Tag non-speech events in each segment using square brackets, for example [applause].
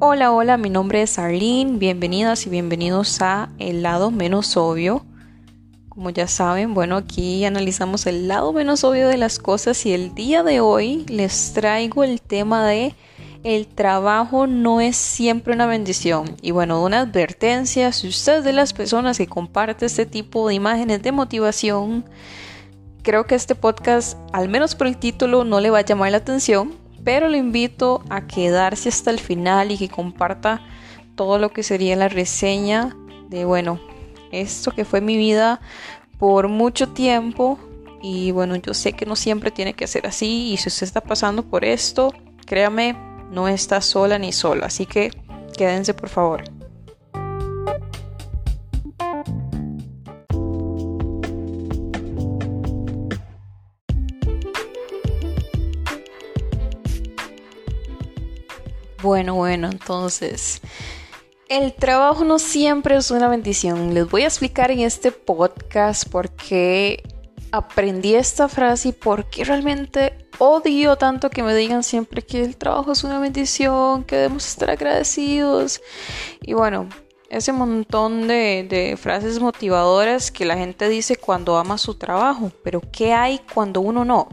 Hola, hola, mi nombre es Arlene, bienvenidas y bienvenidos a El lado menos obvio. Como ya saben, bueno, aquí analizamos el lado menos obvio de las cosas y el día de hoy les traigo el tema de el trabajo no es siempre una bendición. Y bueno, una advertencia, si usted es de las personas que comparte este tipo de imágenes de motivación, creo que este podcast, al menos por el título, no le va a llamar la atención pero lo invito a quedarse hasta el final y que comparta todo lo que sería la reseña de, bueno, esto que fue mi vida por mucho tiempo y bueno, yo sé que no siempre tiene que ser así y si usted está pasando por esto, créame, no está sola ni sola, así que quédense por favor. Bueno, bueno, entonces, el trabajo no siempre es una bendición. Les voy a explicar en este podcast por qué aprendí esta frase y por qué realmente odio tanto que me digan siempre que el trabajo es una bendición, que debemos estar agradecidos. Y bueno, ese montón de, de, frases motivadoras que la gente dice cuando ama su trabajo, pero ¿qué hay cuando uno no?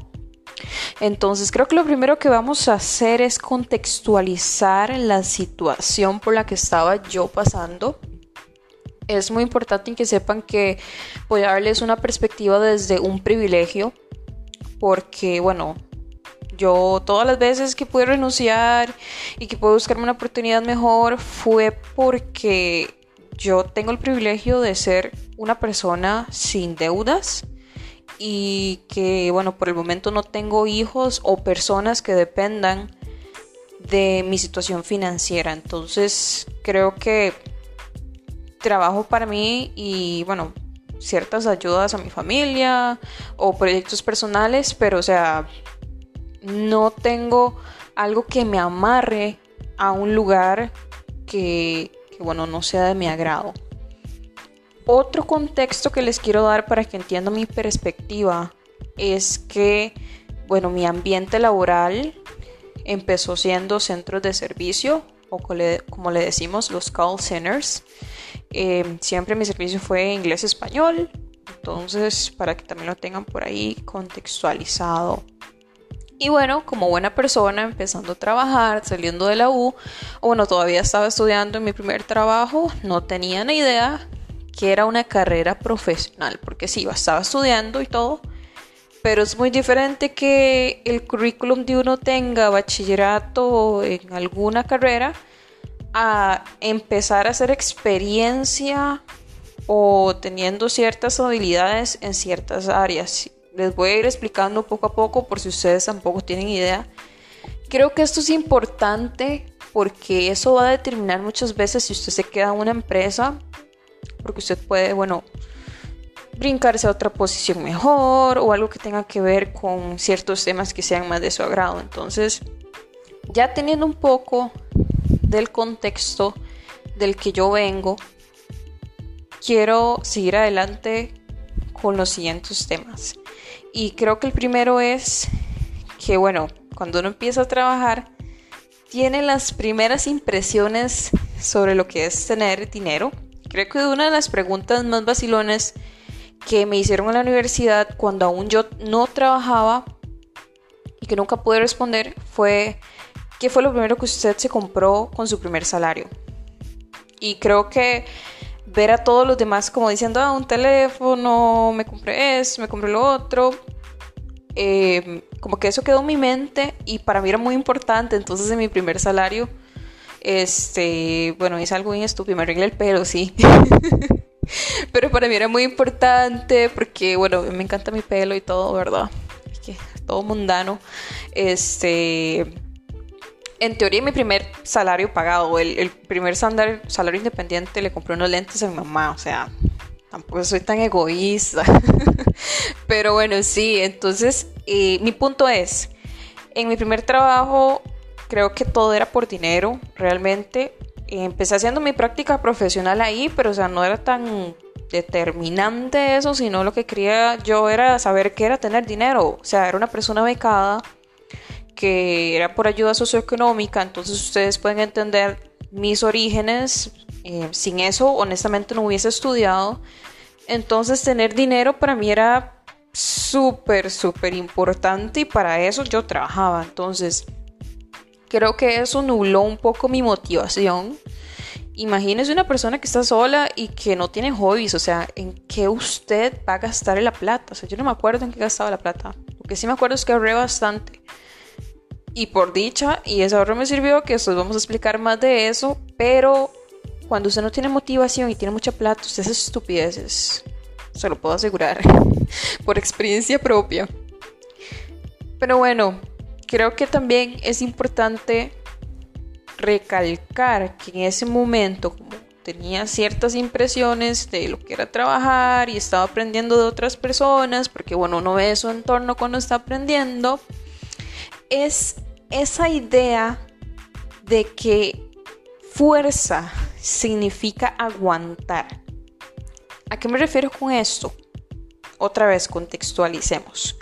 Entonces creo que lo primero que vamos a hacer es contextualizar la situación por la que estaba yo pasando. Es muy importante que sepan que voy a darles una perspectiva desde un privilegio, porque bueno, yo todas las veces que pude renunciar y que pude buscarme una oportunidad mejor fue porque yo tengo el privilegio de ser una persona sin deudas y que bueno, por el momento no tengo hijos o personas que dependan de mi situación financiera. Entonces creo que trabajo para mí y bueno, ciertas ayudas a mi familia o proyectos personales, pero o sea, no tengo algo que me amarre a un lugar que, bueno, no sea de mi agrado. Otro contexto que les quiero dar para que entiendan mi perspectiva es que, bueno, mi ambiente laboral empezó siendo centros de servicio o como le decimos los call centers. Em, siempre mi servicio fue inglés-español, entonces para que también lo tengan por ahí contextualizado. Y bueno, como buena persona, empezando a trabajar, saliendo de la U, o bueno, todavía estaba estudiando en mi primer trabajo, no tenía ni idea que era una carrera profesional, porque sí, estaba estudiando y todo, pero es muy diferente que el currículum de uno tenga bachillerato en alguna carrera a empezar a hacer experiencia o teniendo ciertas habilidades en ciertas áreas. Les voy a ir explicando poco a poco por si ustedes tampoco tienen idea. Creo que esto es importante porque eso va a determinar muchas veces si usted se queda en una empresa porque usted puede, bueno, brincarse a otra posición mejor o algo que tenga que ver con ciertos temas que sean más de su agrado. Entonces, ya teniendo un poco del contexto del que yo vengo, quiero seguir adelante con los siguientes temas. Y creo que el primero es que, bueno, cuando uno empieza a trabajar, tiene las primeras impresiones sobre lo que es tener dinero Creo que una de las preguntas más vacilones que me hicieron en la universidad cuando aún yo no trabajaba y que nunca pude responder fue ¿qué fue lo primero que usted se compró con su primer salario? Y creo que ver a todos los demás como diciendo, ah, un teléfono, me compré eso, me compré lo otro, eh, como que eso quedó en mi mente y para mí era muy importante, entonces en mi primer salario este, bueno, es algo bien estúpido, me arreglé el pelo, sí. [laughs] Pero para mí era muy importante porque, bueno, me encanta mi pelo y todo, ¿verdad? Es que todo mundano. Este, en teoría mi primer salario pagado, el, primer salario, salario, independiente, le compré unos lentes a mi mamá, o sea, tampoco soy tan egoísta. [laughs] Pero bueno, sí, entonces eh, mi punto es, en mi primer trabajo creo que todo era por dinero, realmente. Empecé haciendo mi práctica profesional ahí, pero o sea, no era tan determinante eso, sino lo que quería yo era saber qué era tener dinero. O sea, era una persona becada que era por ayuda socioeconómica, entonces ustedes pueden entender mis orígenes. Eh, sin eso, honestamente, no hubiese estudiado. Entonces, tener dinero para mí era súper, súper importante y para eso yo trabajaba. Entonces, creo que eso nubló un poco mi motivación. Imagínese una persona que está sola y que no tiene hobbies, o sea, ¿en qué usted va a gastar la plata? O sea, yo no me acuerdo en qué gastaba la plata. Lo que sí me acuerdo es que ahorré bastante. Y por dicha, y ese ahorro me sirvió, que después vamos a explicar más de eso, pero cuando usted no tiene motivación y tiene mucha plata, usted hace estupideces. Se lo puedo asegurar, [laughs] por experiencia propia. Pero bueno, creo que también es importante recalcar que en ese momento, como tenía ciertas impresiones de lo que era trabajar y estaba aprendiendo de otras personas, porque bueno, uno ve su entorno cuando está aprendiendo, es esa idea de que fuerza significa aguantar. ¿A qué me refiero con esto? Otra vez contextualicemos.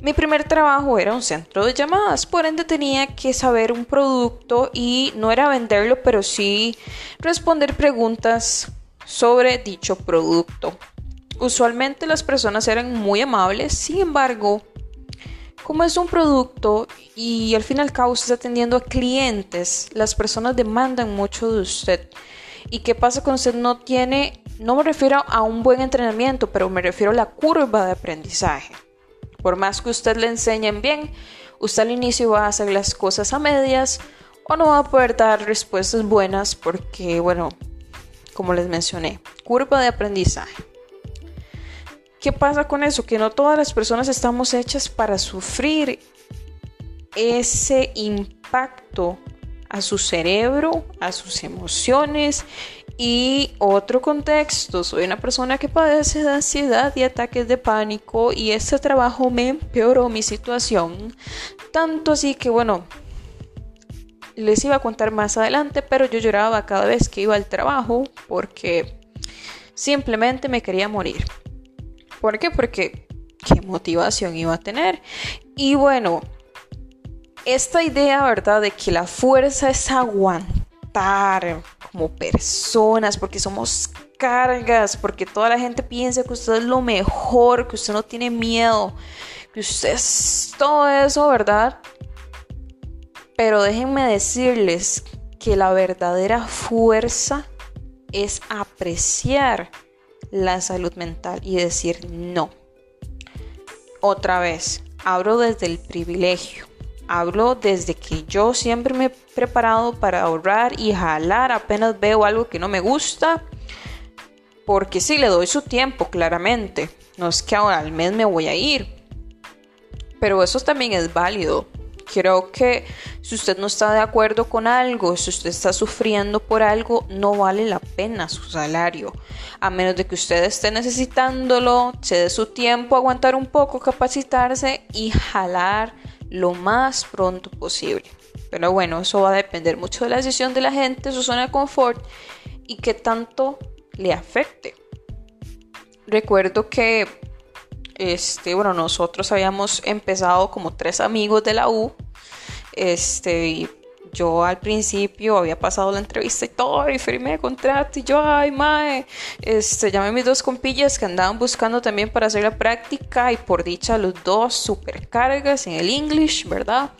Mi primer trabajo era un centro de llamadas, por ende tenía que saber un producto y no era venderlo, pero sí responder preguntas sobre dicho producto. Usualmente las personas eran muy amables, sin embargo, como es un producto y al fin y al cabo está atendiendo a clientes, las personas demandan mucho de usted. ¿Y qué pasa cuando usted no tiene, no me refiero a un buen entrenamiento, pero me refiero a la curva de aprendizaje? Por más que usted le enseñen bien, usted al inicio va a hacer las cosas a medias o no va a poder dar respuestas buenas porque, bueno, como les mencioné, curva de aprendizaje. ¿Qué pasa con eso? Que no todas las personas estamos hechas para sufrir ese impacto a su cerebro, a sus emociones y otro contexto, soy una persona que padece de ansiedad y ataques de pánico y este trabajo me empeoró mi situación. Tanto así que bueno, les iba a contar más adelante, pero yo lloraba cada vez que iba al trabajo porque simplemente me quería morir. ¿Por qué? Porque qué motivación iba a tener. Y bueno, esta idea, ¿verdad? De que la fuerza es aguantar como personas, porque somos cargas, porque toda la gente piensa que usted es lo mejor, que usted no tiene miedo, que usted es todo eso, ¿verdad? Pero déjenme decirles que la verdadera fuerza es apreciar la salud mental y decir no. Otra vez, hablo desde el privilegio. Hablo desde que yo siempre me he preparado para ahorrar y jalar apenas veo algo que no me gusta. Porque sí, le doy su tiempo, claramente. No es que ahora al mes me voy a ir. Pero eso también es válido. Creo que si usted no está de acuerdo con algo, si usted está sufriendo por algo, no vale la pena su salario. A menos de que usted esté necesitándolo, se dé su tiempo, aguantar un poco, capacitarse y jalar lo más pronto posible. Pero bueno, eso va a depender mucho de la decisión de la gente, su zona de confort y qué tanto le afecte. Recuerdo que este, bueno, nosotros habíamos empezado como tres amigos de la U. Este, yo al principio había pasado la entrevista y todo, y firmé el contrato, y yo, ay, mae, este, llamé a mis dos compillas que andaban buscando también para hacer la práctica, y por dicha, los dos super cargas en el English, ¿verdad?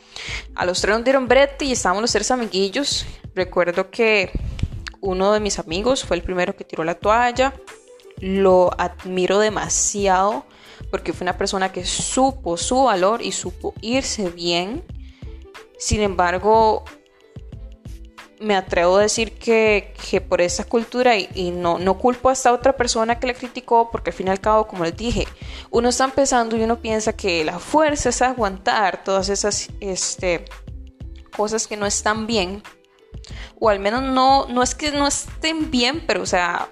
A los tres nos dieron brete y estábamos los tres amiguillos. Recuerdo que uno de mis amigos fue el primero que tiró la toalla, lo admiro demasiado porque fue una persona que supo su valor y supo irse bien. Sin embargo, me atrevo a decir que, por esa cultura y, no, no culpo a esta otra persona que la criticó porque al fin y al cabo, como les dije, uno está empezando y uno piensa que la fuerza es aguantar todas esas este, cosas que no están bien. O al menos no, no es que no estén bien, pero o sea,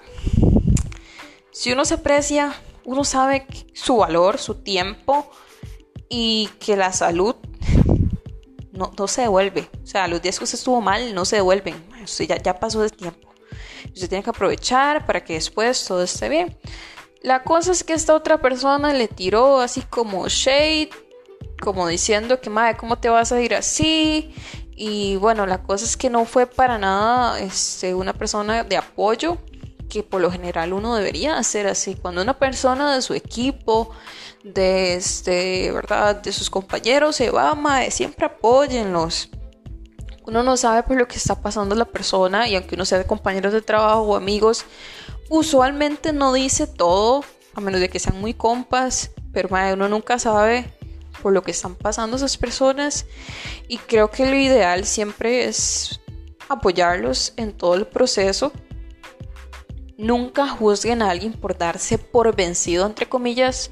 si uno se aprecia, uno sabe su valor, su tiempo y que la salud no, no se devuelve. O sea, los días que usted estuvo mal no se devuelven. Ya, ya pasó el tiempo. Usted tiene que aprovechar para que después todo esté bien. La cosa es que esta otra persona le tiró así como shade, como diciendo que, madre, ¿cómo te vas a ir así? Y bueno, la cosa es que no fue para nada este, una persona de apoyo, que por lo general uno debería hacer así. Cuando una persona de su equipo, de este, ¿verdad? De sus compañeros se va, mae, siempre apóyenlos. Uno no sabe por lo que está pasando la persona y aunque uno sea de compañeros de trabajo o amigos, usualmente no dice todo, a menos de que sean muy compas, pero mae, uno nunca sabe por lo que están pasando esas personas y creo que lo ideal siempre es apoyarlos en todo el proceso. Nunca juzguen a alguien por darse por vencido, entre comillas,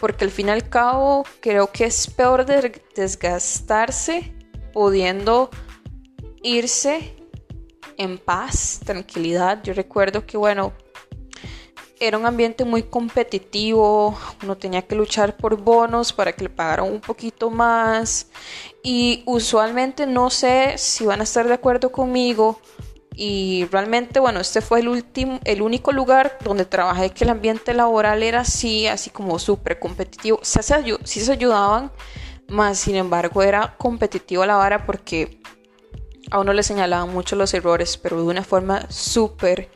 porque al fin y al cabo creo que es peor desgastarse pudiendo irse en paz, tranquilidad. Yo recuerdo que, bueno, era un ambiente muy competitivo, uno tenía que luchar por bonos para que le pagaran un poquito más y usualmente no sé si van a estar de acuerdo conmigo y realmente bueno, este fue el último el único lugar donde trabajé que el ambiente laboral era así, así como súper competitivo. sí se ayudaban, más sin embargo era competitivo la vara porque a uno le señalaban mucho los errores, pero de una forma súper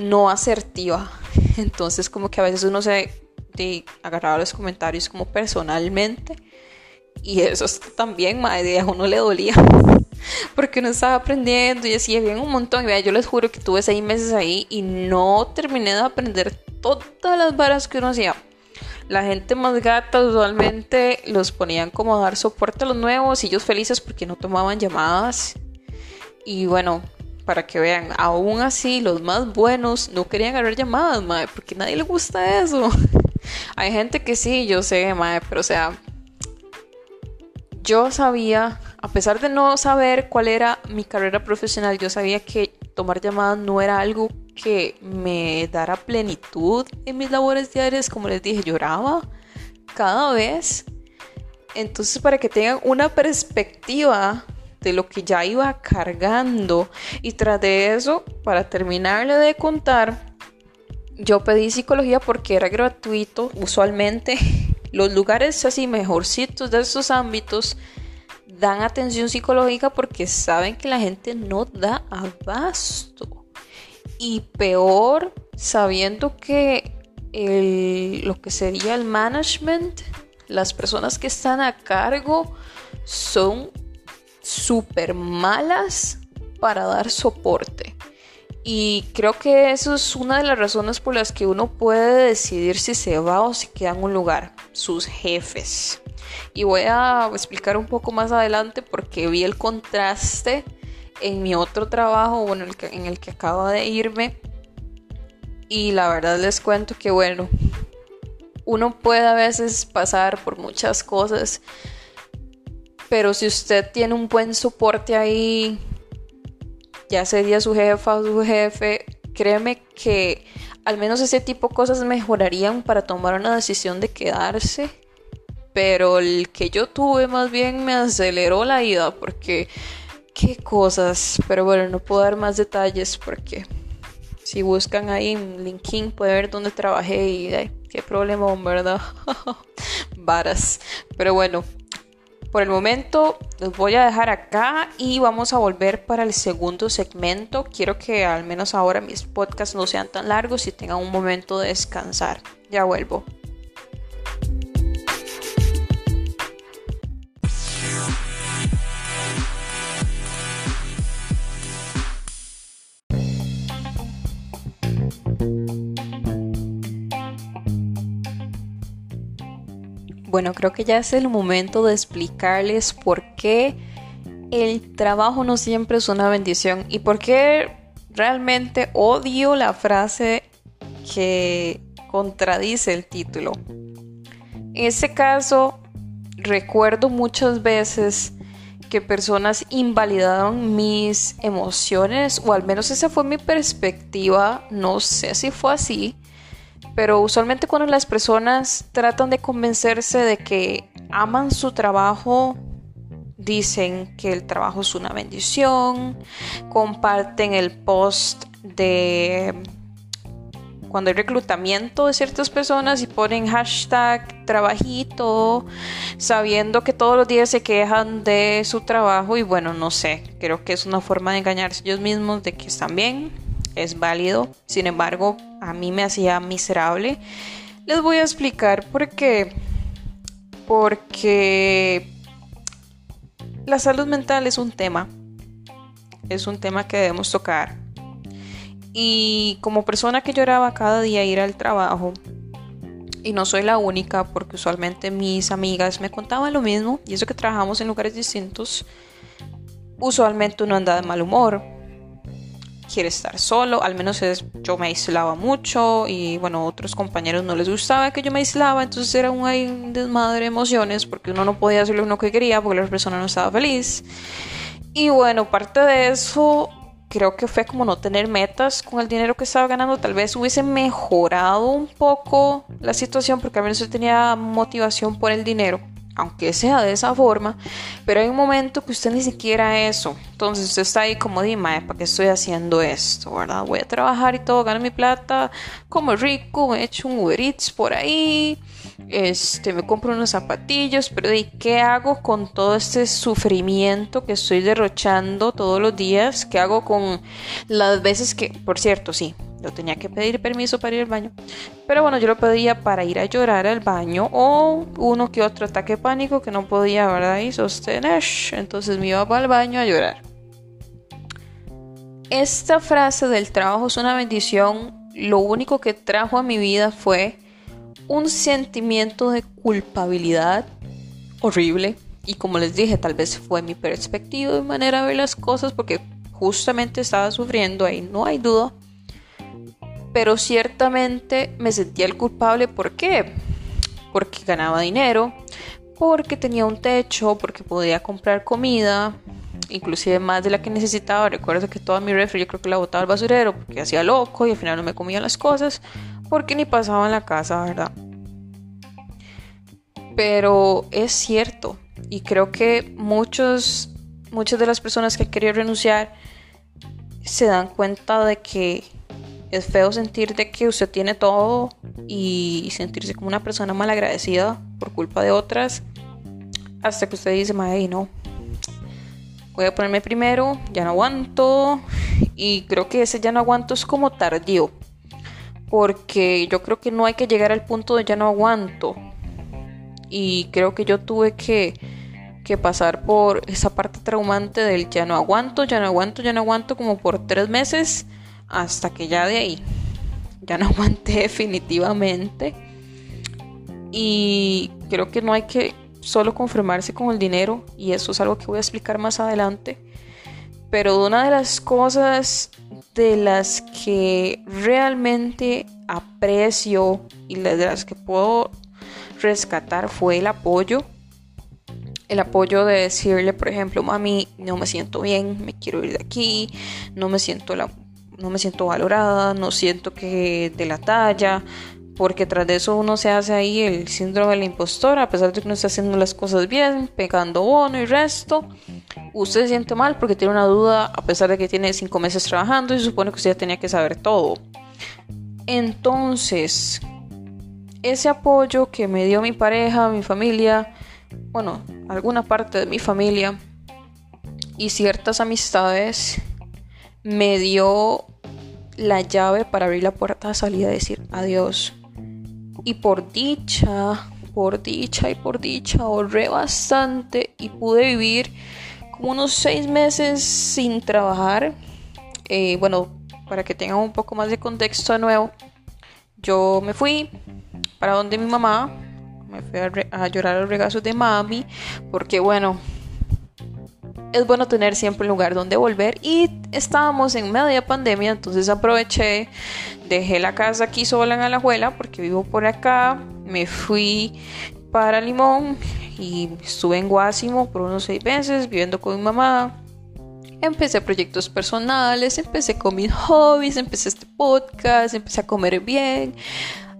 no asertiva. [laughs] Entonces como que a veces uno se agarraba los comentarios como personalmente y eso también, madre, a uno le dolía [laughs] [laughs] porque uno estaba aprendiendo y así bien un montón. Y vea, yo les juro que tuve seis meses ahí y no terminé de aprender todas las varas que uno hacía. La gente más gata usualmente los ponían como a dar soporte a los nuevos y ellos felices porque no tomaban llamadas. Y bueno, para que vean, aún así los más buenos no querían agarrar llamadas, madre, porque nadie le gusta eso. [laughs] Hay gente que sí, yo sé, madre, pero o sea, yo sabía, a pesar de no saber cuál era mi carrera profesional, yo sabía que tomar llamadas no era algo que me dara plenitud en mis labores diarias, como les dije, lloraba cada vez. Entonces, para que tengan una perspectiva de lo que ya iba cargando. Y tras de eso, para terminarle de contar, yo pedí psicología porque era gratuito. Usualmente [laughs] los lugares así mejorcitos de esos ámbitos dan atención psicológica porque saben que la gente no da abasto. Y peor, sabiendo que lo que sería el management, las personas que están a cargo son súper malas para dar soporte. Y creo que eso es una de las razones por las que uno puede decidir si se va o si queda en un lugar, sus jefes. Y voy a explicar un poco más adelante porque vi el contraste en mi otro trabajo, bueno, en el que acabo de irme. Y la verdad les cuento que bueno, uno puede a veces pasar por muchas cosas pero si usted tiene un buen soporte ahí, ya sería su jefa o su jefe, créeme que al menos ese tipo de cosas mejorarían para tomar una decisión de quedarse. Pero el que yo tuve más bien me aceleró la ida porque qué cosas. Pero bueno, no puedo dar más detalles porque si buscan ahí en LinkedIn puede ver dónde trabajé y qué problema, ¿verdad? [laughs] Varas. Pero bueno, por el momento los voy a dejar acá y vamos a volver para el segundo segmento. Quiero que al menos ahora mis podcasts no sean tan largos y tengan un momento de descansar. Ya vuelvo. Bueno, creo que ya es el momento de explicarles por qué el trabajo no siempre es una bendición y por qué realmente odio la frase que contradice el título. En ese caso, recuerdo muchas veces que personas invalidaron mis emociones, o al menos esa fue mi perspectiva, no sé si fue así, pero usualmente cuando las personas tratan de convencerse de que aman su trabajo, dicen que el trabajo es una bendición, comparten el post de cuando hay reclutamiento de ciertas personas y ponen hashtag trabajito, sabiendo que todos los días se quejan de su trabajo y bueno, no sé, creo que es una forma de engañarse ellos mismos de que están bien, es válido, sin embargo, a mí me hacía miserable. Les voy a explicar por qué. Porque la salud mental es un tema, es un tema que debemos tocar. Y como persona que lloraba cada día ir al trabajo, y no soy la única porque usualmente mis amigas me contaban lo mismo y eso que trabajamos en lugares distintos, usualmente uno anda de mal humor, quiere estar solo, al menos es, yo me aislaba mucho y bueno, otros compañeros no les gustaba que yo me aislaba, entonces era un, desmadre de emociones porque uno no podía hacer lo que quería porque la persona no estaba feliz. Y bueno, parte de eso creo que fue como no tener metas con el dinero que estaba ganando. Tal vez hubiese mejorado un poco la situación porque al menos yo tenía motivación por el dinero, aunque sea de esa forma. Pero hay un momento que usted ni siquiera eso. Entonces usted está ahí como, dime, ¿para qué estoy haciendo esto? ¿Verdad? Voy a trabajar y todo, gano mi plata, como rico, me echo un Uber Eats por ahí este, me compro unos zapatillos, pero ¿y qué hago con todo este sufrimiento que estoy derrochando todos los días? ¿Qué hago con las veces que, por cierto, sí, yo tenía que pedir permiso para ir al baño, pero bueno, yo lo pedía para ir a llorar al baño o uno que otro ataque pánico que no podía, ¿verdad? Y sostener, entonces me iba para el baño a llorar. Esta frase del trabajo es una bendición, lo único que trajo a mi vida fue un sentimiento de culpabilidad horrible. Y como les dije, tal vez fue mi perspectiva y manera de ver las cosas porque justamente estaba sufriendo ahí, no hay duda. Pero ciertamente me sentía el culpable, ¿por qué? Porque ganaba dinero, porque tenía un techo, porque podía comprar comida, inclusive más de la que necesitaba. Recuerdo que toda mi refri yo creo que la botaba al basurero porque hacía loco y al final no me comía las cosas porque ni pasaba en la casa, ¿verdad? Pero es cierto y creo que muchos, muchas de las personas que querían renunciar se dan cuenta de que es feo sentir de que usted tiene todo y sentirse como una persona malagradecida por culpa de otras hasta que usted dice, madre, no, voy a ponerme primero, ya no aguanto y creo que ese ya no aguanto es como tardío porque yo creo que no hay que llegar al punto de ya no aguanto. Y creo que yo tuve que, que pasar por esa parte traumante del ya no aguanto, ya no aguanto, ya no aguanto como por tres meses hasta que ya de ahí ya no [laughs] aguanté definitivamente. Y creo que no hay que solo conformarse con el dinero y eso es algo que voy a explicar más adelante. Pero una de las cosas de las que realmente aprecio y de las que puedo rescatar fue el apoyo. El apoyo de decirle, por ejemplo, mami, no me siento bien, me quiero ir de aquí, no me siento la, no me siento valorada, no siento que de la talla, porque tras de eso uno se hace ahí el síndrome de la impostora, a pesar de que uno está haciendo las cosas bien, pegando bono y resto, usted se siente mal porque tiene una duda, a pesar de que tiene cinco meses trabajando y supone que usted ya tenía que saber todo. Entonces, ese apoyo que me dio mi pareja, mi familia, bueno, alguna parte de mi familia y ciertas amistades me dio la llave para abrir la puerta de salida decir adiós. Y por dicha, por dicha y por dicha ahorré bastante y pude vivir como unos seis meses sin trabajar. Eh, bueno, para que tengan un poco más de contexto de nuevo, yo me fui para donde mi mamá, me fui a, a llorar los regazos de mami, porque bueno, es bueno tener siempre un lugar donde volver y estábamos en media pandemia, entonces aproveché, dejé la casa aquí sola en Alajuela porque vivo por acá, me fui para Limón y estuve en Guásimo por unos seis meses viviendo con mi mamá. Empecé proyectos personales, empecé con mis hobbies, empecé este podcast, empecé a comer bien.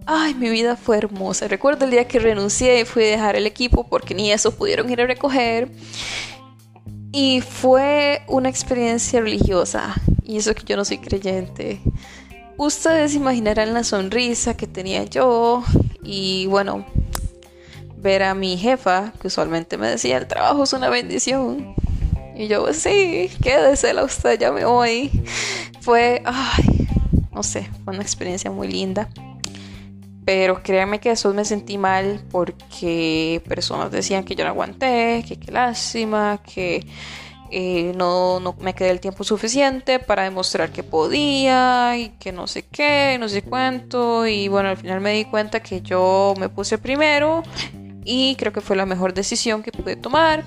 Ay, mi vida fue hermosa. Recuerdo el día que renuncié y fui a dejar el equipo porque ni eso pudieron ir a recoger. Y fue una experiencia religiosa. Y eso que yo no soy creyente. Ustedes imaginarán la sonrisa que tenía yo. Y bueno, ver a mi jefa, que usualmente me decía, el trabajo es una bendición. Y yo, sí, quédese la usted, ya me voy. Fue, ay, no sé, fue una experiencia muy linda. Pero créanme que después me sentí mal porque personas decían que yo no aguanté, que qué lástima, que eh, no, no, me quedé el tiempo suficiente para demostrar que podía y que no sé qué, no sé cuánto. Y bueno, al final me di cuenta que yo me puse primero y creo que fue la mejor decisión que pude tomar.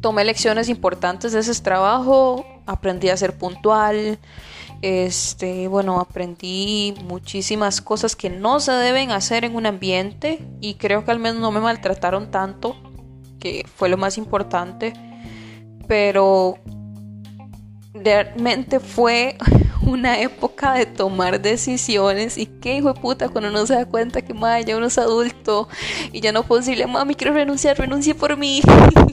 Tomé lecciones importantes de ese trabajo, aprendí a ser puntual, este, bueno, aprendí muchísimas cosas que no se deben hacer en un ambiente y creo que al menos no me maltrataron tanto, que fue lo más importante, pero realmente fue [laughs] una época de tomar decisiones y qué hijo de puta cuando uno se da cuenta que ya uno es adulto y ya no puedo decirle mami quiero renunciar, renuncie por mí [laughs]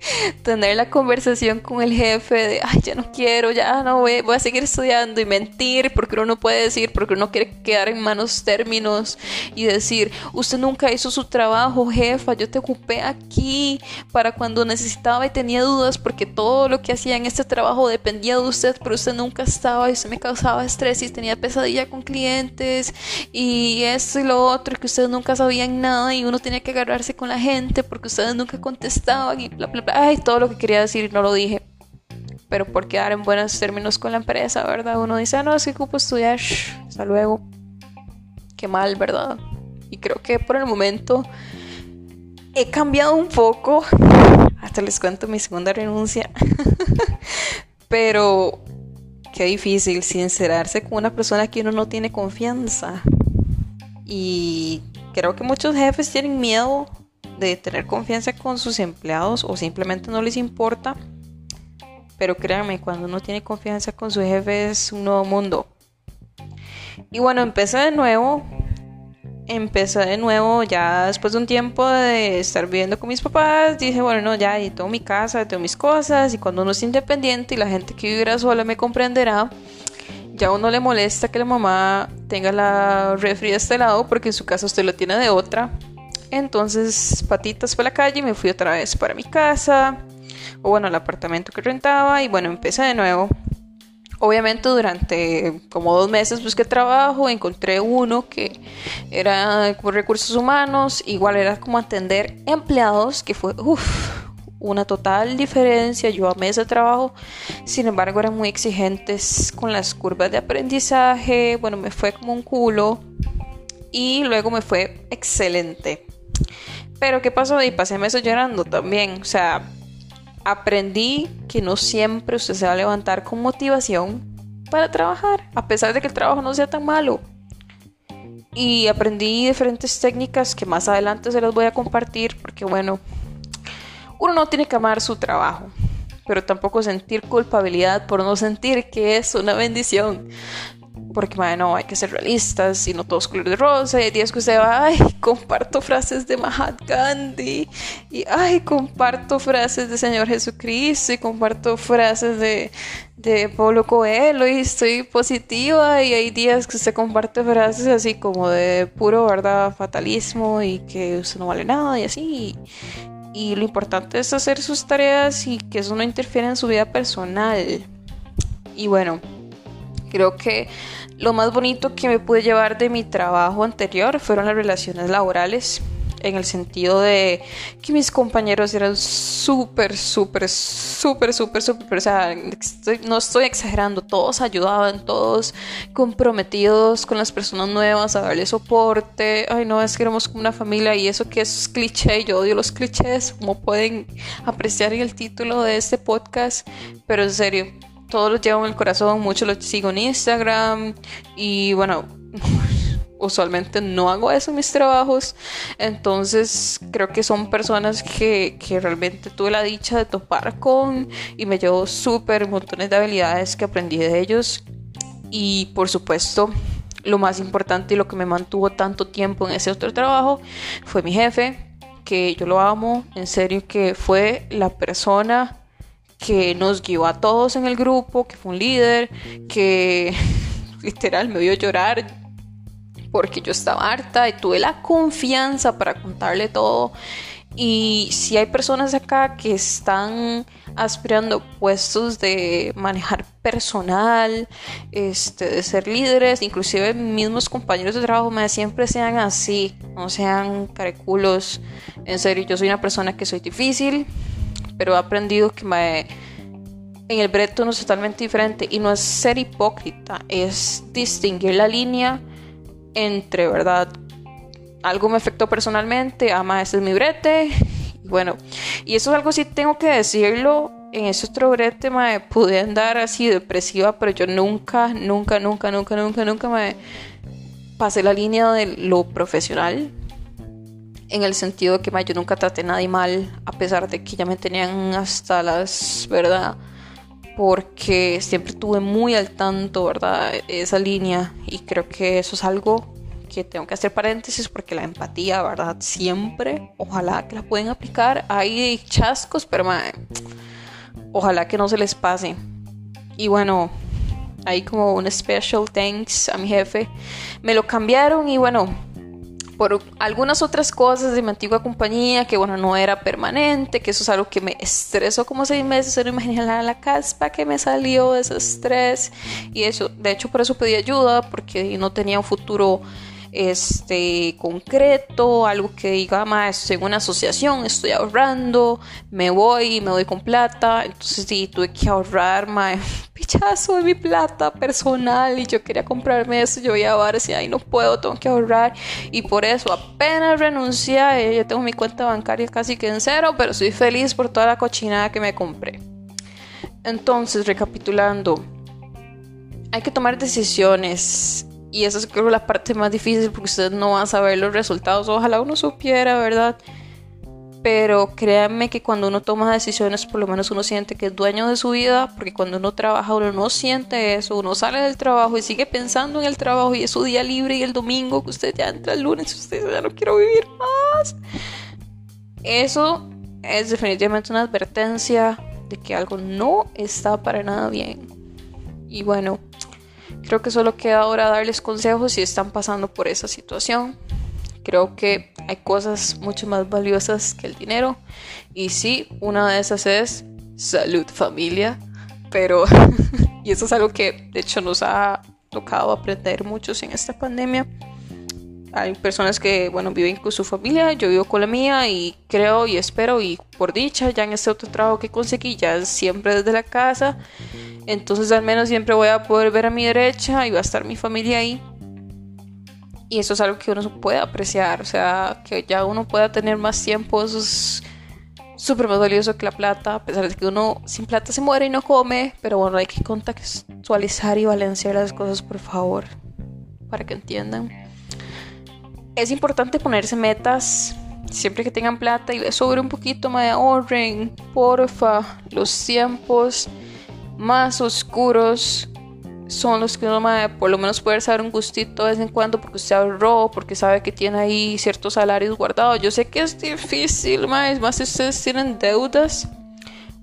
[laughs] tener la conversación con el jefe de, ay, ya no quiero, ya no voy, voy a seguir estudiando y mentir porque uno no puede decir, porque uno quiere quedar en malos términos y decir, usted nunca hizo su trabajo, jefa, yo te ocupé aquí para cuando necesitaba y tenía dudas porque todo lo que hacía en este trabajo dependía de usted, pero usted nunca estaba y usted me causaba estrés y tenía pesadilla con clientes y esto y lo otro, que ustedes nunca sabían nada y uno tenía que agarrarse con la gente porque ustedes nunca contestaban y bla, bla, bla ay, todo lo que quería decir no lo dije. Pero por quedar en buenos términos con la empresa, ¿verdad? Uno dice, ah, no, es que ocupo estudiar, hasta luego. Qué mal, ¿verdad? Y creo que por el momento he cambiado un poco. Hasta les cuento mi segunda renuncia. [laughs] Pero qué difícil sincerarse con una persona que uno no tiene confianza. Y creo que muchos jefes tienen miedo de tener confianza con sus empleados o simplemente no les importa. Pero créanme, cuando uno tiene confianza con su jefe es un nuevo mundo. Y bueno, empecé de nuevo. Empecé de nuevo ya después de un tiempo de estar viviendo con mis papás. Dije, bueno, no, ya, y tengo mi casa, tengo mis cosas. Y cuando uno es independiente y la gente que vivirá sola me comprenderá, ya a uno le molesta que la mamá tenga la refri de este lado porque en su casa usted lo tiene de otra. Entonces, patitas por la calle, me fui otra vez para mi casa, o bueno, el apartamento que rentaba, y bueno, empecé de nuevo. Obviamente durante como dos meses busqué trabajo, encontré uno que era como recursos humanos, igual era como atender empleados, que fue una total diferencia, yo amé ese trabajo, sin embargo eran muy exigentes con las curvas de aprendizaje, bueno, me fue como un culo y luego me fue excelente. Pero ¿qué pasó? Y pasé meses llorando también. O sea, aprendí que no siempre usted se va a levantar con motivación para trabajar, a pesar de que el trabajo no sea tan malo. Y aprendí diferentes técnicas que más adelante se las voy a compartir porque bueno, uno no tiene que amar su trabajo, pero tampoco sentir culpabilidad por no sentir que es una bendición porque bueno, hay que ser realistas y no todos color de rosa. Y hay días que usted va, ay, comparto frases de Mahatma Gandhi, y ay, comparto frases de Señor Jesucristo, y comparto frases de, de Pablo Coelho, y estoy positiva. Y hay días que usted comparte frases así como de puro, ¿verdad? Fatalismo y que usted no vale nada y así. Y lo importante es hacer sus tareas y que eso no interfiera en su vida personal. Y bueno, Creo que lo más bonito que me pude llevar de mi trabajo anterior fueron las relaciones laborales, en el sentido de que mis compañeros eran súper, súper, súper, súper, súper, o sea, no estoy exagerando, todos ayudaban, todos comprometidos con las personas nuevas a darle soporte, ay no, es que éramos como una familia y eso que es cliché, yo odio los clichés, como pueden apreciar en el título de este podcast, pero en serio, todos los llevo en el corazón, muchos los sigo en Instagram y bueno, [laughs] usualmente no hago eso en mis trabajos, entonces creo que son personas que, que realmente tuve la dicha de topar con y me llevo súper montones de habilidades que aprendí de ellos. Y por supuesto lo más importante y lo que me mantuvo tanto tiempo en ese otro trabajo fue mi jefe, que yo lo amo, en serio que fue la persona que nos guió a todos en el grupo, que fue un líder, que [laughs] literal me vio llorar porque yo estaba harta y tuve la confianza para contarle todo. Y si hay personas acá que están aspirando puestos de manejar personal, este, de ser líderes, inclusive mismos compañeros de trabajo, me siempre sean así, no sean careculos. En serio, yo soy una persona que soy difícil, pero he aprendido que me, en el breto no es totalmente diferente y no es ser hipócrita, es distinguir la línea entre, ¿verdad? Algo me afectó personalmente, ama, este es mi brete. Y bueno, y eso es algo sí tengo que decirlo. En ese otro brete me pude andar así depresiva, pero yo nunca, nunca, nunca, nunca, nunca, nunca me pasé la línea de lo profesional. En el sentido de que yo nunca traté a nadie mal, a pesar de que ya me tenían hasta las, ¿verdad? Porque siempre tuve muy al tanto, ¿verdad? Esa línea. Y creo que eso es algo que tengo que hacer paréntesis porque la empatía, ¿verdad? Siempre, ojalá que la pueden aplicar. Hay chascos, pero ojalá que no se les pase. Y bueno, hay como un special thanks a mi jefe. Me lo cambiaron y bueno, por algunas otras cosas de mi antigua compañía, que bueno, no era permanente, que eso es algo que me estresó como seis meses, no imaginar la caspa que me salió de ese estrés. Y eso, de hecho, por eso pedí ayuda, porque no tenía un futuro este concreto, algo que diga, más estoy en una asociación, estoy ahorrando, me voy, me doy con plata, entonces sí, tuve que ahorrar, más [laughs] pichazo de mi plata personal y yo quería comprarme eso, yo voy a ver si ahí no puedo, tengo que ahorrar y por eso apenas renuncié, eh, ya tengo mi cuenta bancaria casi que en cero, pero estoy feliz por toda la cochinada que me compré. Entonces, recapitulando, hay que tomar decisiones y eso es creo la parte más difícil porque usted no va a saber los resultados. Ojalá uno supiera, ¿verdad? Pero créanme que cuando uno toma decisiones, por lo menos uno siente que es dueño de su vida, porque cuando uno trabaja, uno no siente eso, uno sale del trabajo y sigue pensando en el trabajo y es su día libre y el domingo que usted ya entra el lunes y usted ya no quiero vivir más. Eso es definitivamente una advertencia de que algo no está para nada bien. Y bueno, Creo que solo queda ahora darles consejos si están pasando por esa situación. Creo que hay cosas mucho más valiosas que el dinero. Y sí, una de esas es salud, familia. Pero, [laughs] y eso es algo que de hecho nos ha tocado aprender muchos en esta pandemia. Hay personas que, bueno, viven con su familia, yo vivo con la mía y creo y espero y por dicha ya en este otro trabajo que conseguí ya siempre desde la casa entonces al menos siempre voy a poder ver a mi derecha y va a estar mi familia ahí. Y eso es algo que uno puede apreciar, o sea, que ya uno pueda tener más tiempo, eso es súper más valioso que la plata, a pesar de que uno sin plata se muere y no come, pero bueno, hay que contextualizar y balancear las cosas, por favor, para que entiendan. Es importante ponerse metas siempre que tengan plata y sobre un poquito, más de ahorren, porfa, los tiempos más oscuros son los que uno por lo menos puede saber un gustito de vez en cuando porque usted ahorró, porque sabe que tiene ahí ciertos salarios guardados. Yo sé que es difícil, más, más si ustedes tienen deudas.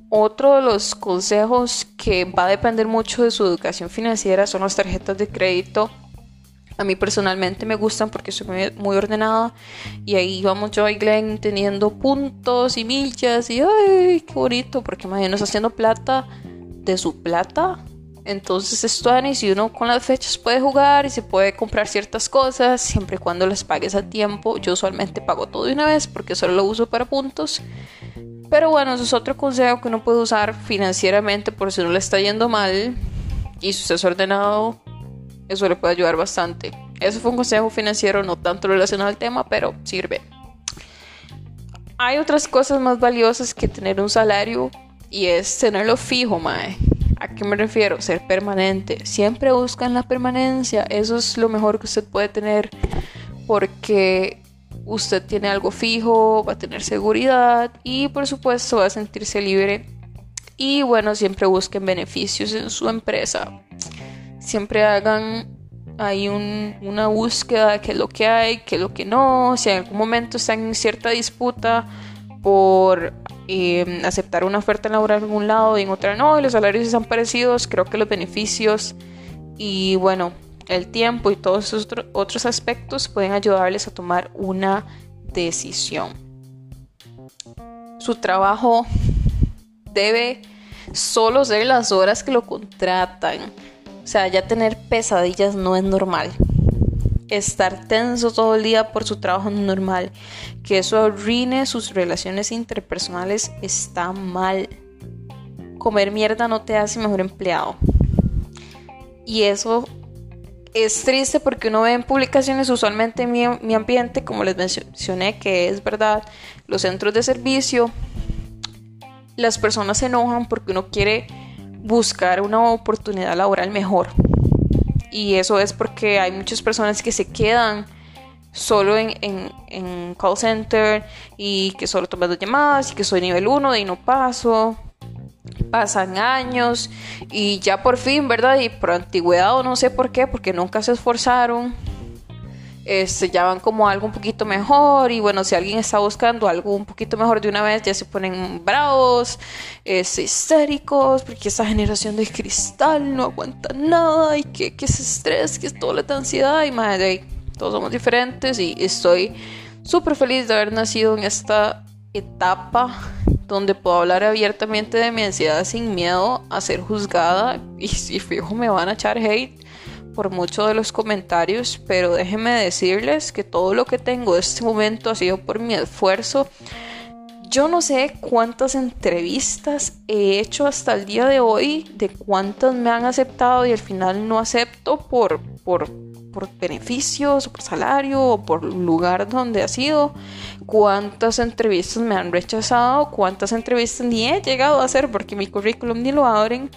Otro de los consejos que va a depender mucho de su educación financiera son las tarjetas de crédito. A mí personalmente me gustan porque soy muy ordenada y ahí vamos yo y Glenn teniendo puntos y millas y ay, qué bonito porque está haciendo plata de su plata. Entonces esto y si uno con las fechas puede jugar y se puede comprar ciertas cosas siempre y cuando las pagues a tiempo. Yo usualmente pago todo de una vez porque solo lo uso para puntos. Pero bueno, eso es otro consejo que uno puede usar financieramente por si no le está yendo mal y si usted es ordenado, eso le puede ayudar bastante. Eso fue un consejo financiero no tanto relacionado al tema, pero sirve. Hay otras cosas más valiosas que tener un salario y es tenerlo fijo, mae. ¿A qué me refiero? Ser permanente. Siempre buscan la permanencia. Eso es lo mejor que usted puede tener porque usted tiene algo fijo, va a tener seguridad y por supuesto va a sentirse libre. Y bueno, siempre busquen beneficios en su empresa. Siempre hagan ahí una búsqueda de qué es lo que hay, qué es lo que no. Si en algún momento están en cierta disputa por Em, aceptar una oferta laboral en un lado y en otra no, y los salarios están parecidos, creo que los beneficios y bueno, el tiempo y todos esos otros aspectos pueden ayudarles a tomar una decisión. Su trabajo debe solo ser las horas que lo contratan. O sea, ya tener pesadillas no es normal. Estar tenso todo el día por su trabajo no es normal. Que eso arruine sus relaciones interpersonales está mal. Comer mierda no te hace mejor empleado. Y eso es triste porque uno ve en publicaciones usualmente en mi, mi, ambiente, como les mencioné, que es verdad, los centros de servicio, las personas se enojan porque uno quiere buscar una oportunidad laboral mejor. Y eso es porque hay muchas personas que se quedan solo en, en, call center y que solo toman dos llamadas y que soy nivel 1 y no paso. Pasan años y ya por fin, ¿verdad? Y por antigüedad o no sé por qué, porque nunca se esforzaron este, ya van como algo un poquito mejor y bueno, si alguien está buscando algo un poquito mejor de una vez, ya se ponen bravos, este, histéricos, porque esa generación de cristal no aguanta nada y que, que es estrés, que es toda la ansiedad y madre, todos somos diferentes y estoy súper feliz de haber nacido en esta etapa donde puedo hablar abiertamente de mi ansiedad sin miedo a ser juzgada y si fijo me van a echar hate por muchos de los comentarios, pero déjenme decirles que todo lo que tengo en este momento ha sido por mi esfuerzo. Yo no sé cuántas entrevistas he hecho hasta el día de hoy, de cuántas me han aceptado y al final no acepto por, por, por beneficios, por salario o por lugar donde ha sido, cuántas entrevistas me han rechazado, cuántas entrevistas ni he llegado a hacer porque mi currículum ni lo abren.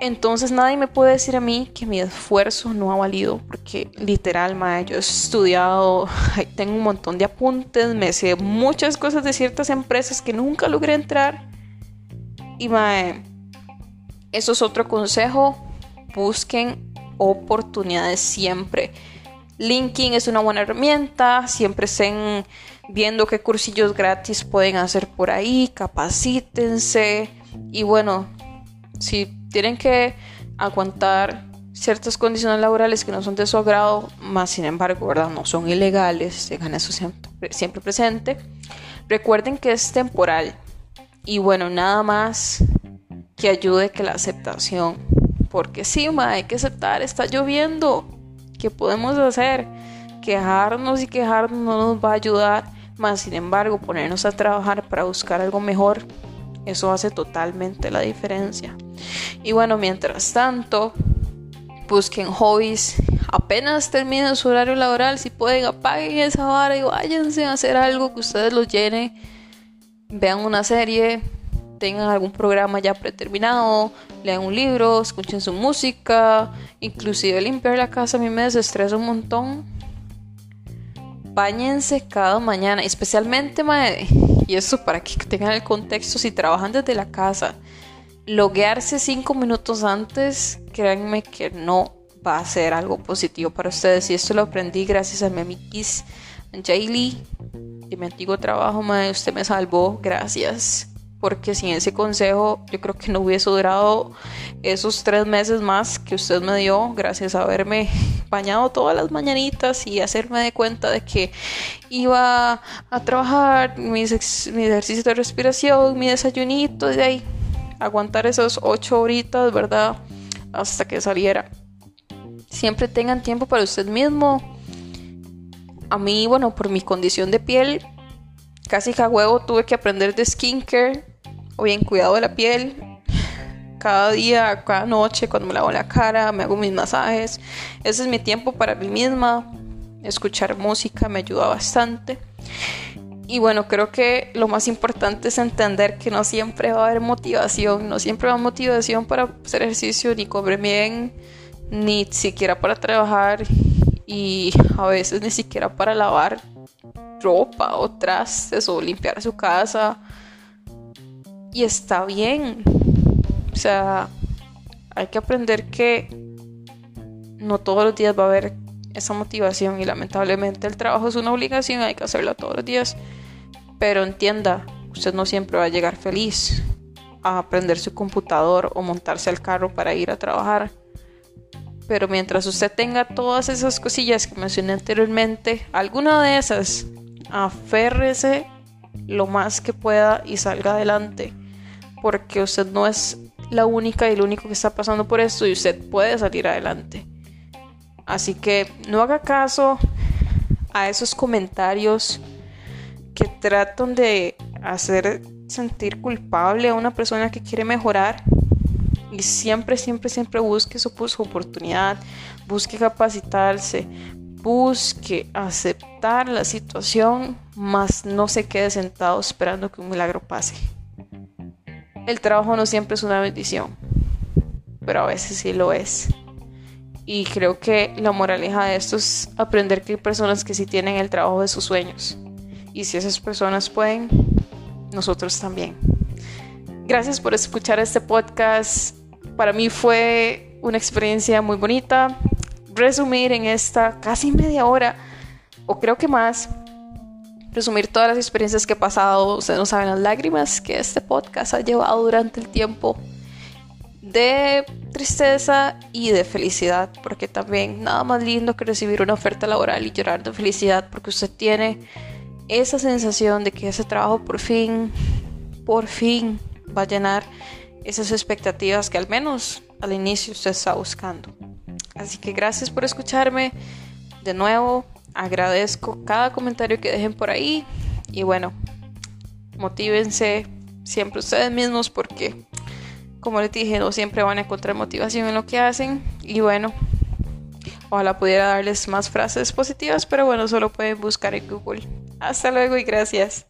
Entonces nadie me puede decir a mí que mi esfuerzo no ha valido, porque literal, mae, yo he estudiado, [laughs] tengo un montón de apuntes, me sé muchas cosas de ciertas empresas que nunca logré entrar. Y mae, eso es otro consejo, busquen oportunidades siempre. LinkedIn es una buena herramienta, siempre estén viendo qué cursillos gratis pueden hacer por ahí, capacítense y bueno, si tienen que aguantar ciertas condiciones laborales que no son de su agrado, más sin embargo, ¿verdad? No son ilegales, tengan eso siempre, siempre presente. Recuerden que es temporal y bueno, nada más que ayude que la aceptación. Porque sí, hay que aceptar, está lloviendo. ¿Qué podemos hacer? Quejarnos y quejarnos no nos va a ayudar. Más sin embargo, ponernos a trabajar para buscar algo mejor, eso hace totalmente la diferencia. Y bueno, mientras tanto, busquen hobbies. Apenas terminen su horario laboral, si pueden, apaguen esa vara y váyanse a hacer algo que ustedes los llene. Vean una serie, tengan algún programa ya predeterminado, lean un libro, escuchen su música, inclusive limpiar la casa a mí me desestresa un montón. Báñense cada mañana, especialmente, y eso para que tengan el contexto, si trabajan desde la casa loguearse cinco minutos antes, créanme que no va a ser algo positivo para ustedes. Y esto lo aprendí gracias a mi amiguis Jaylee de mi antiguo trabajo, madre, usted me salvó, gracias. Porque sin ese consejo, yo creo que no hubiese durado esos tres meses más que usted me dio, gracias a haberme bañado todas las mañanitas y hacerme de cuenta de que iba a trabajar mis, mi ejercicio de respiración, mi desayunito, de ahí aguantar esas ocho horitas, ¿verdad? Hasta que saliera. Siempre tengan tiempo para usted mismo. A mí, bueno, por mi condición de piel, casi que huevo tuve que aprender de skincare o bien cuidado de la piel. Cada día, cada noche, cuando me lavo la cara, me hago mis masajes. Ese es mi tiempo para mí misma. Escuchar música me ayuda bastante. Y bueno, creo que lo más importante es entender que no siempre va a haber motivación, no siempre va a haber motivación para hacer ejercicio, ni comer bien, ni siquiera para trabajar y a veces ni siquiera para lavar ropa o trastes o limpiar su casa. Y está bien. O sea, hay que aprender que no todos los días va a haber esa motivación y lamentablemente el trabajo es una obligación, hay que hacerlo todos los días. Pero entienda, usted no siempre va a llegar feliz a aprender su computador o montarse al carro para ir a trabajar. Pero mientras usted tenga todas esas cosillas que mencioné anteriormente, alguna de esas, aférrese lo más que pueda y salga adelante. Porque usted no es la única y el único que está pasando por esto y usted puede salir adelante. Así que no haga caso a esos comentarios que tratan de hacer sentir culpable a una persona que quiere mejorar y siempre, siempre, siempre busque su, oportunidad, busque capacitarse, busque aceptar la situación, más no se quede sentado esperando que un milagro pase. El trabajo no siempre es una bendición, pero a veces sí lo es. Y creo que la moraleja de esto es aprender que hay personas que sí tienen el trabajo de sus sueños. Y si esas personas pueden, nosotros también. Gracias por escuchar este podcast. Para mí fue una experiencia muy bonita. Resumir en esta casi media hora, o creo que más, resumir todas las experiencias que he pasado. Ustedes no saben las lágrimas que este podcast ha llevado durante el tiempo de tristeza y de felicidad, porque también nada más lindo que recibir una oferta laboral y llorar de felicidad porque usted tiene esa sensación de que ese trabajo por fin, por fin va a llenar esas expectativas que al menos al inicio usted está buscando. Así que gracias por escucharme. De nuevo, agradezco cada comentario que dejen por ahí. Y bueno, motívense siempre ustedes mismos porque, como les dije, no siempre van a encontrar motivación en lo que hacen. Y bueno, ojalá pudiera darles más frases positivas, pero bueno, solo pueden buscar en Google. Hasta luego y gracias.